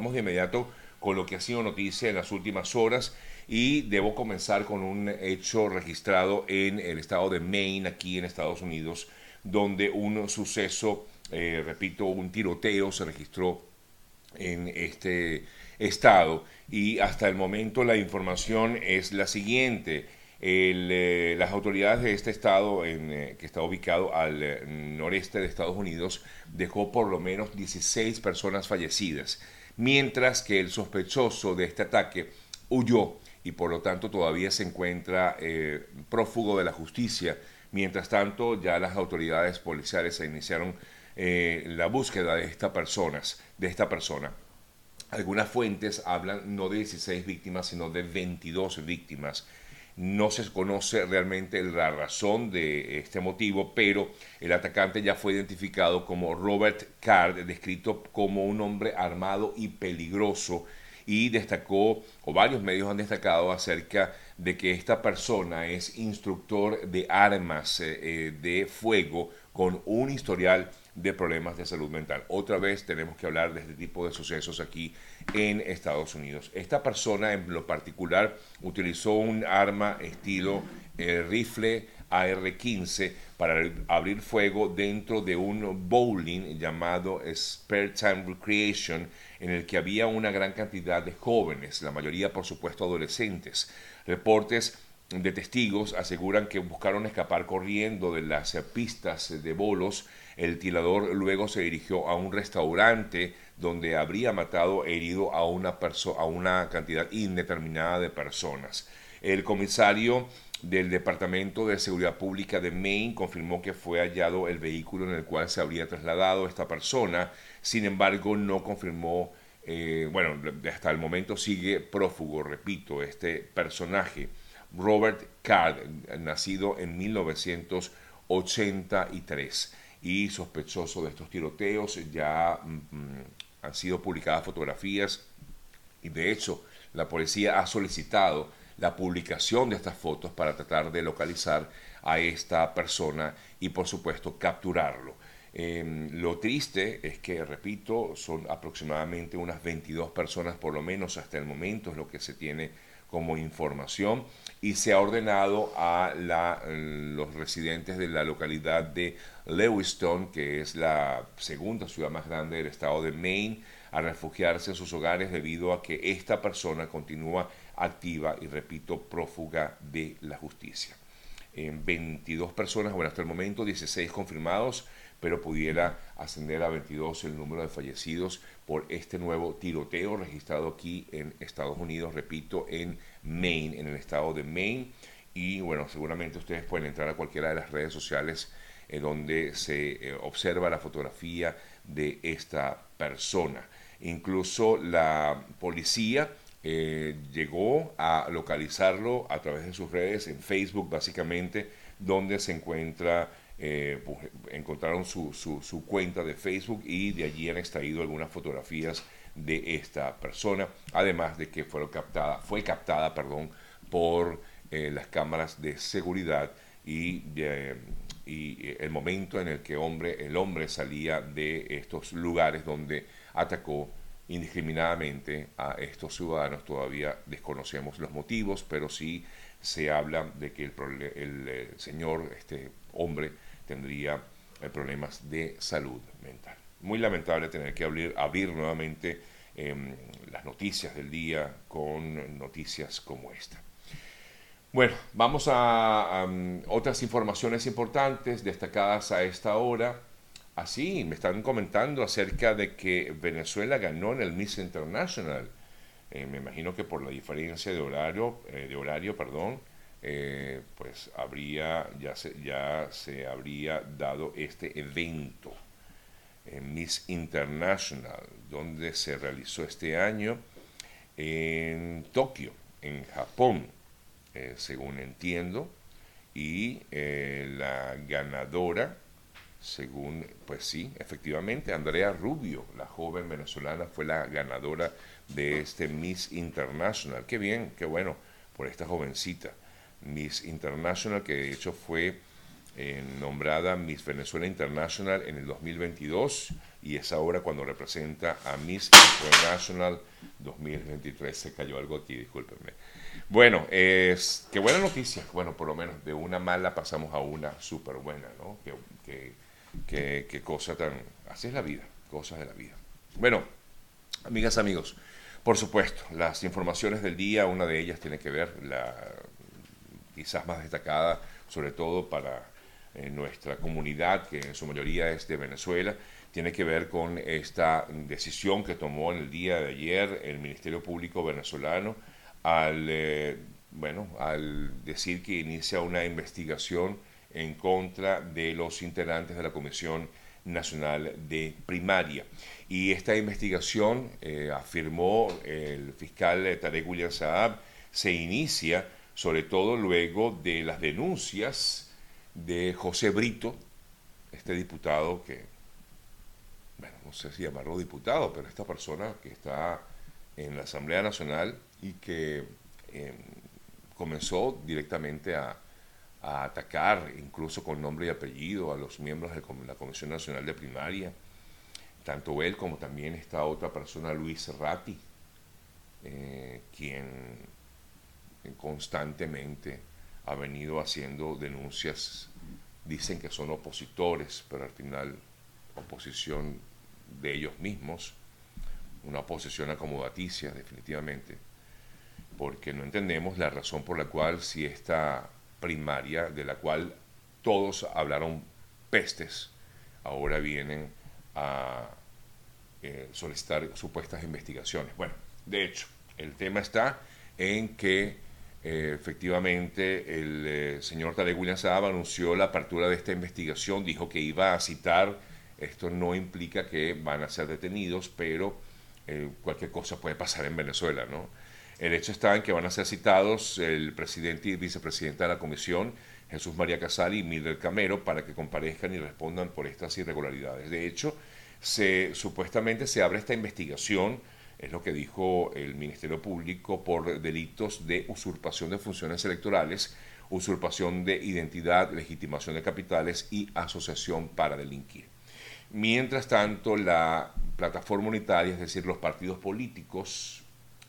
Vamos de inmediato con lo que ha sido noticia en las últimas horas y debo comenzar con un hecho registrado en el estado de Maine, aquí en Estados Unidos, donde un suceso, eh, repito, un tiroteo se registró en este estado y hasta el momento la información es la siguiente. Eh, las autoridades de este estado, eh, que está ubicado al noreste de Estados Unidos, dejó por lo menos 16 personas fallecidas, mientras que el sospechoso de este ataque huyó y por lo tanto todavía se encuentra prófugo de la justicia. Mientras tanto, ya las autoridades policiales iniciaron la búsqueda de, estas personas, de esta persona. Algunas fuentes hablan no de 16 víctimas, sino de 22 víctimas no se conoce realmente la razón de este motivo, pero el atacante ya fue identificado como Robert Card, descrito como un hombre armado y peligroso, y destacó, o varios medios han destacado acerca de que esta persona es instructor de armas eh, eh, de fuego con un historial de problemas de salud mental. Otra vez tenemos que hablar de este tipo de sucesos aquí en Estados Unidos. Esta persona en lo particular utilizó un arma estilo eh, rifle AR-15 para abrir fuego dentro de un bowling llamado Spare Time Recreation en el que había una gran cantidad de jóvenes, la mayoría por supuesto adolescentes. Reportes de testigos aseguran que buscaron escapar corriendo de las pistas de bolos. El tirador luego se dirigió a un restaurante donde habría matado herido a una, a una cantidad indeterminada de personas. El comisario del Departamento de Seguridad Pública de Maine confirmó que fue hallado el vehículo en el cual se habría trasladado esta persona, sin embargo no confirmó, eh, bueno, hasta el momento sigue prófugo, repito, este personaje. Robert Card, nacido en 1983 y sospechoso de estos tiroteos. Ya mm, mm, han sido publicadas fotografías y de hecho la policía ha solicitado la publicación de estas fotos para tratar de localizar a esta persona y por supuesto capturarlo. Em, lo triste es que, repito, son aproximadamente unas 22 personas por lo menos hasta el momento, es lo que se tiene como información y se ha ordenado a los residentes de la localidad de Lewiston, que es la segunda ciudad más grande del estado de Maine, a refugiarse en sus hogares debido a que esta persona continúa activa y, repito, prófuga de la justicia. En 22 personas, bueno, hasta el momento 16 confirmados, pero pudiera ascender a 22 el número de fallecidos por este nuevo tiroteo registrado aquí en Estados Unidos, repito, en Maine, en el estado de Maine. Y bueno, seguramente ustedes pueden entrar a cualquiera de las redes sociales eh, donde se eh, observa la fotografía de esta persona. Incluso la policía eh, llegó a localizarlo a través de sus redes en Facebook, básicamente, donde se encuentra eh, pues, encontraron su, su, cuenta de Facebook y de allí han extraído algunas fotografías de esta persona, además de que fue captada, fue captada perdón, por eh, las cámaras de seguridad y, y el momento en el que hombre, el hombre salía de estos lugares donde atacó indiscriminadamente a estos ciudadanos. Todavía desconocemos los motivos, pero sí se habla de que el, el, el señor, este hombre, tendría eh, problemas de salud mental. Muy lamentable tener que abrir, abrir nuevamente em, las noticias del día con noticias como esta. Bueno, vamos a, otras informaciones importantes destacadas a esta hora. Así, me están comentando acerca de que Venezuela ganó en el Miss International. Eh, me imagino que por la diferencia de horario, eh, de horario, perdón, eh, pues habría, ya se, ya se habría dado este evento en Miss International, donde se realizó este año en Tokio, en Japón, eh, según entiendo, y eh, la ganadora, según, pues sí, efectivamente, Andrea Rubio, la joven venezolana, fue la ganadora de este Miss International. Qué bien, qué bueno por esta jovencita. Miss International, que de hecho fue eh, nombrada Miss Venezuela International en el 2022. y es ahora cuando representa a Miss International 2023. Se cayó algo aquí, discúlpenme. Bueno, es, qué buena noticia. Bueno, por lo menos de una mala pasamos a una súper buena, ¿no? Qué, qué, qué, cosa tan... Así es la vida, cosas de la vida. Bueno, amigas, amigos, por supuesto, las informaciones del día, una de ellas tiene que ver, la quizás más destacada, sobre todo para eh, nuestra comunidad, que en su mayoría es de Venezuela, tiene que ver con esta decisión que tomó en el día de ayer el Ministerio Público venezolano al, eh, bueno, al decir que inicia una investigación en contra de los integrantes de la Comisión Nacional de Primaria. Y esta investigación, eh, afirmó el fiscal Tarek William Saab, se inicia sobre todo luego de las denuncias de José Brito, este diputado que, bueno, no sé si llamarlo diputado, pero esta persona que está en la Asamblea Nacional y que em, comenzó directamente a, atacar, incluso con nombre y apellido, a los miembros de la Comisión Nacional de Primaria, tanto él como también esta otra persona, Luis Ratti, eh, quien constantemente ha venido haciendo denuncias, dicen que son opositores, pero al final oposición de ellos mismos, una oposición acomodaticia definitivamente, porque no entendemos la razón por la cual si esta primaria, de la cual todos hablaron pestes, ahora vienen a eh, solicitar supuestas investigaciones. Bueno, de hecho, el tema está en que eh, efectivamente el eh, señor Tarek William Saab anunció la apertura de esta investigación, dijo que iba a citar, esto no implica que van a ser detenidos, pero cualquier cosa puede pasar en Venezuela, ¿no? El hecho está en que van a ser citados el presidente y vicepresidenta de la comisión, Jesús María Casali y Mildred Camero, para que comparezcan y respondan por estas irregularidades. De hecho, se, supuestamente se abre esta investigación, es lo que dijo el Ministerio Público, por delitos de usurpación de funciones electorales, usurpación de identidad, legitimación de capitales y asociación para delinquir. Mientras tanto, la plataforma unitaria, es decir, los partidos políticos,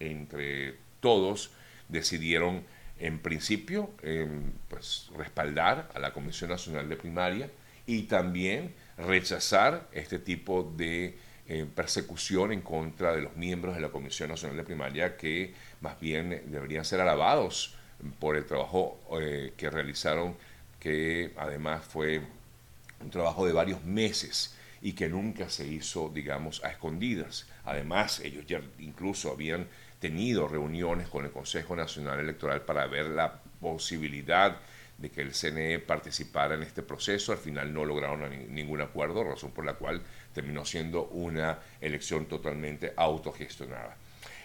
entre todos decidieron en principio em, pues, respaldar a la Comisión Nacional de Primaria y también rechazar este tipo de eh, persecución en contra de los miembros de la Comisión Nacional de Primaria que más bien deberían ser alabados por el trabajo eh, que realizaron, que además fue un trabajo de varios meses y que nunca se hizo, digamos, a escondidas. Además, ellos ya incluso habían tenido reuniones con el Consejo Nacional Electoral para ver la posibilidad de que el CNE participara en este proceso. Al final no lograron ningún acuerdo, razón por la cual terminó siendo una elección totalmente autogestionada.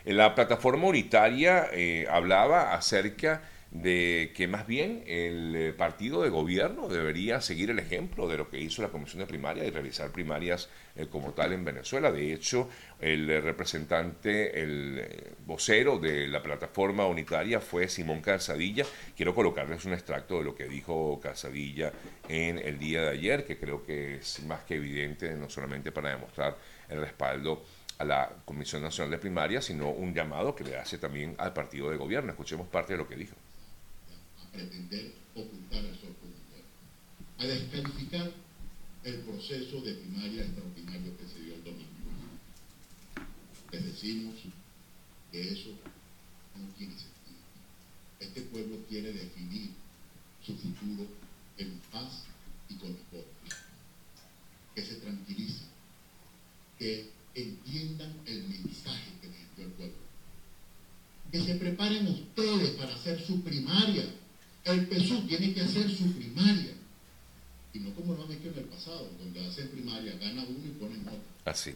La plataforma unitaria eh, hablaba acerca de que más bien el eh, partido de gobierno debería seguir el ejemplo de lo que hizo la Comisión de Primaria y realizar primarias eh, como tal en Venezuela. De hecho, el eh, representante, el vocero de la plataforma unitaria fue Simón Calzadilla. Quiero colocarles un extracto de lo que dijo Calzadilla en el día de ayer, que creo que es más que evidente, no solamente para demostrar el respaldo a la Comisión Nacional de Primaria, sino un llamado que le hace también al partido de gobierno. Escuchemos parte de lo que dijo pretender ocultar el sol a descalificar el proceso de primaria extraordinario que se dio el domingo. Les decimos que eso no tiene sentido. Este pueblo quiere definir su futuro en paz y con mejor. Que se tranquilicen, que entiendan el mensaje que les dio el pueblo. Que se preparen ustedes para hacer su primaria el PSU tiene que hacer su primaria. Y no como lo han hecho en el pasado, donde hacen primaria, gana uno y ponen otro. Así.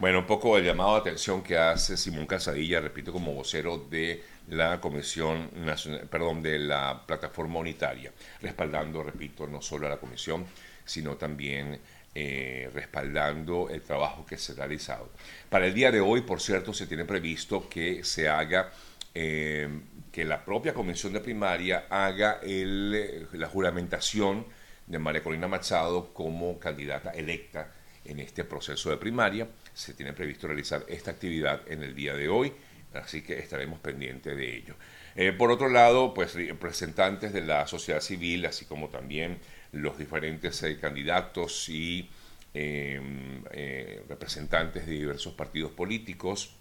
Bueno, un poco el llamado de atención que hace Simón Casadilla, repito, como vocero de la Comisión Nacional, perdón, de la Plataforma Unitaria, respaldando, repito, no solo a la Comisión, sino también eh, respaldando el trabajo que se ha realizado. Para el día de hoy, por cierto, se tiene previsto que se haga eh, que la propia comisión de primaria haga eh, la juramentación de María Corina Machado como candidata electa en este proceso de primaria. Se tiene previsto realizar esta actividad en el día de hoy, así que estaremos pendientes de ello. Eh, por otro lado, pues representantes de la sociedad civil, así como también los diferentes eh, candidatos y em, eh, representantes de diversos partidos políticos,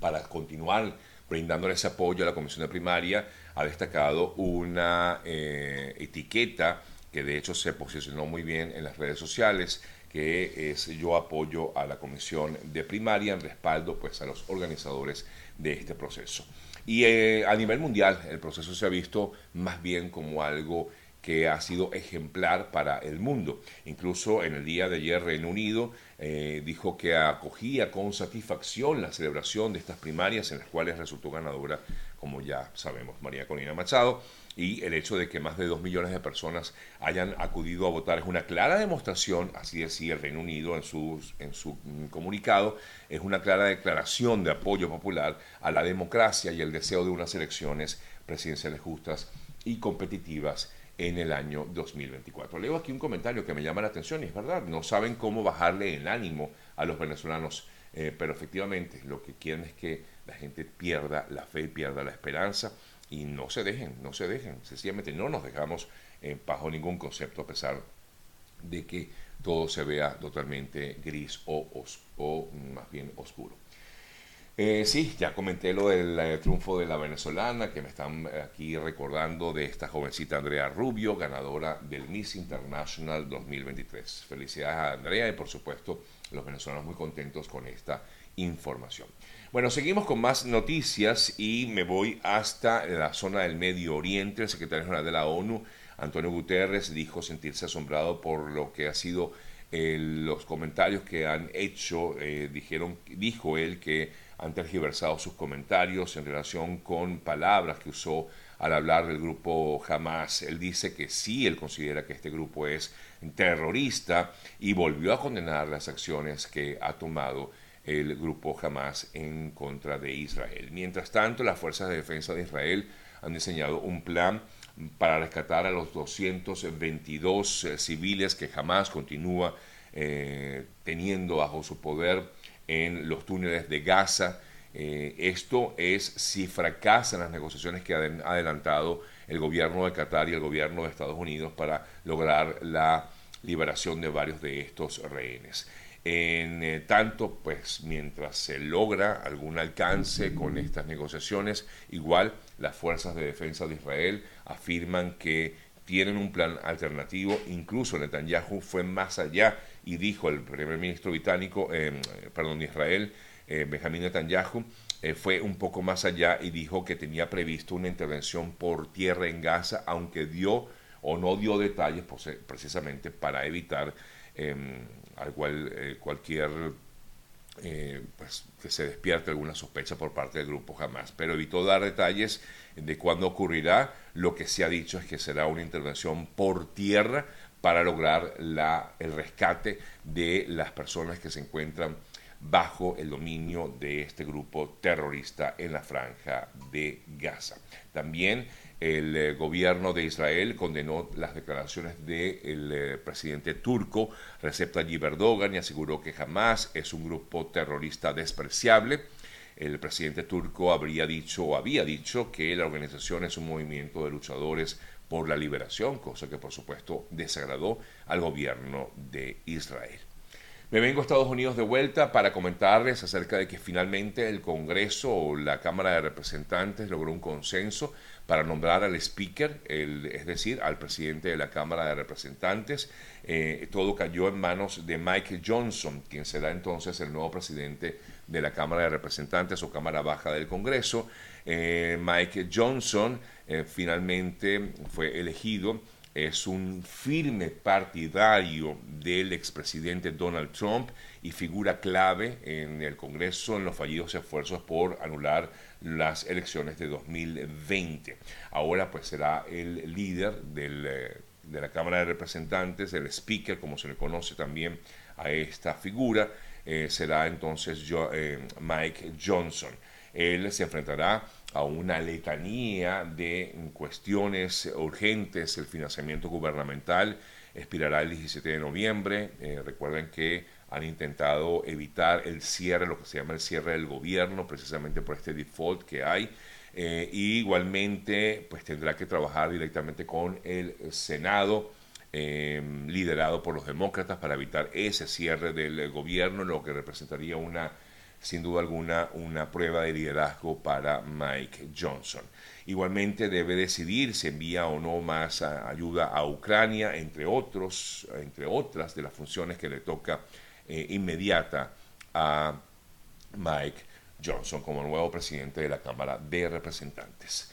para continuar brindándoles apoyo a la comisión de primaria, ha destacado una etiqueta que de hecho se posicionó muy bien en las redes sociales, que es yo apoyo a la comisión de primaria en respaldo pues a los organizadores de este proceso. Y eh, a nivel mundial el proceso se ha visto más bien como algo que ha sido ejemplar para el mundo. Incluso en el día de ayer Reino Unido eh, dijo que acogía con satisfacción la celebración de estas primarias en las cuales resultó ganadora, como ya sabemos, María Corina Machado y el hecho de que más de dos millones de personas hayan acudido a votar es una clara demostración, así decía el Reino Unido en su, en su comunicado, es una clara declaración de apoyo popular a la democracia y el deseo de unas elecciones presidenciales justas y competitivas en el año 2024. Leo aquí un comentario que me llama la atención y es verdad, no saben cómo bajarle el ánimo a los venezolanos, eh, pero efectivamente lo que quieren es que la gente pierda la fe, pierda la esperanza y no se dejen, no se dejen, sencillamente no nos dejamos eh, bajo ningún concepto a pesar de que todo se vea totalmente gris o, o más bien oscuro. Eh, sí, ya comenté lo del eh, triunfo de la venezolana, que me están aquí recordando de esta jovencita Andrea Rubio, ganadora del Miss International 2023. Felicidades a Andrea y por supuesto los venezolanos muy contentos con esta información. Bueno, seguimos con más noticias y me voy hasta la zona del Medio Oriente. El secretario general de la ONU, Antonio Guterres, dijo sentirse asombrado por lo que ha sido eh, los comentarios que han hecho. Eh, dijeron, dijo él que han tergiversado sus comentarios en relación con palabras que usó al hablar del grupo Hamas. Él dice que sí, él considera que este grupo es terrorista y volvió a condenar las acciones que ha tomado el grupo Hamas en contra de Israel. Mientras tanto, las fuerzas de defensa de Israel han diseñado un plan para rescatar a los 222 eh, civiles que Hamas continúa eh, teniendo bajo su poder en los túneles de Gaza. Eh, esto es si fracasan las negociaciones que ha adelantado el gobierno de Qatar y el gobierno de Estados Unidos para lograr la liberación de varios de estos rehenes. En eh, tanto, pues mientras se logra algún alcance con estas negociaciones, igual las fuerzas de defensa de Israel afirman que tienen un plan alternativo. Incluso Netanyahu fue más allá y dijo el primer ministro británico, eh, perdón, de Israel, eh, Benjamín Netanyahu, fue un poco más allá y dijo que tenía previsto una intervención por tierra en Gaza, aunque dio o no dio detalles precisamente para evitar em, al cual eh, cualquier eh, pues, que se despierte alguna sospecha por parte del grupo jamás, pero evitó dar detalles de cuándo ocurrirá. Lo que se ha dicho es que será una intervención por tierra para lograr el rescate de las personas que se encuentran bajo el dominio de este grupo terrorista en la franja de Gaza. También el eh, gobierno de Israel condenó las declaraciones del eh, presidente turco Recep Tayyip Erdogan y aseguró que jamás es un grupo terrorista despreciable. El presidente turco habría dicho o había dicho que la organización es un movimiento de luchadores por la liberación, cosa que por supuesto desagradó al gobierno de Israel. Me vengo a Estados Unidos de vuelta para comentarles acerca de que finalmente el Congreso o la Cámara de Representantes logró un consenso para nombrar al speaker, es decir, al presidente de la Cámara de Representantes. Eh, todo cayó en manos de Mike Johnson, quien será entonces el nuevo presidente de la Cámara de Representantes o Cámara Baja del Congreso. Eh, Mike Johnson eh, finalmente fue elegido es un firme partidario del expresidente Donald Trump y figura clave en el Congreso en los fallidos esfuerzos por anular las elecciones de 2020. Ahora pues será el líder eh, de la Cámara de Representantes, el speaker, como se le conoce también a esta figura, eh, será entonces eh, Mike Johnson. Él se enfrentará a una letanía de cuestiones urgentes, el financiamiento gubernamental, expirará el 17 de noviembre. recuerden que han intentado evitar el cierre, lo que se llama el cierre del gobierno, precisamente por este default que hay. y igualmente, pues tendrá que trabajar directamente con el Senado Em, liderado por los demócratas para evitar ese cierre del gobierno, lo que representaría una, sin duda alguna, una prueba de liderazgo para Mike Johnson. Igualmente debe decidir si envía o no más ayuda a Ucrania, entre otros, entre otras de las funciones que le toca eh, inmediata a Mike Johnson como nuevo presidente de la Cámara de Representantes.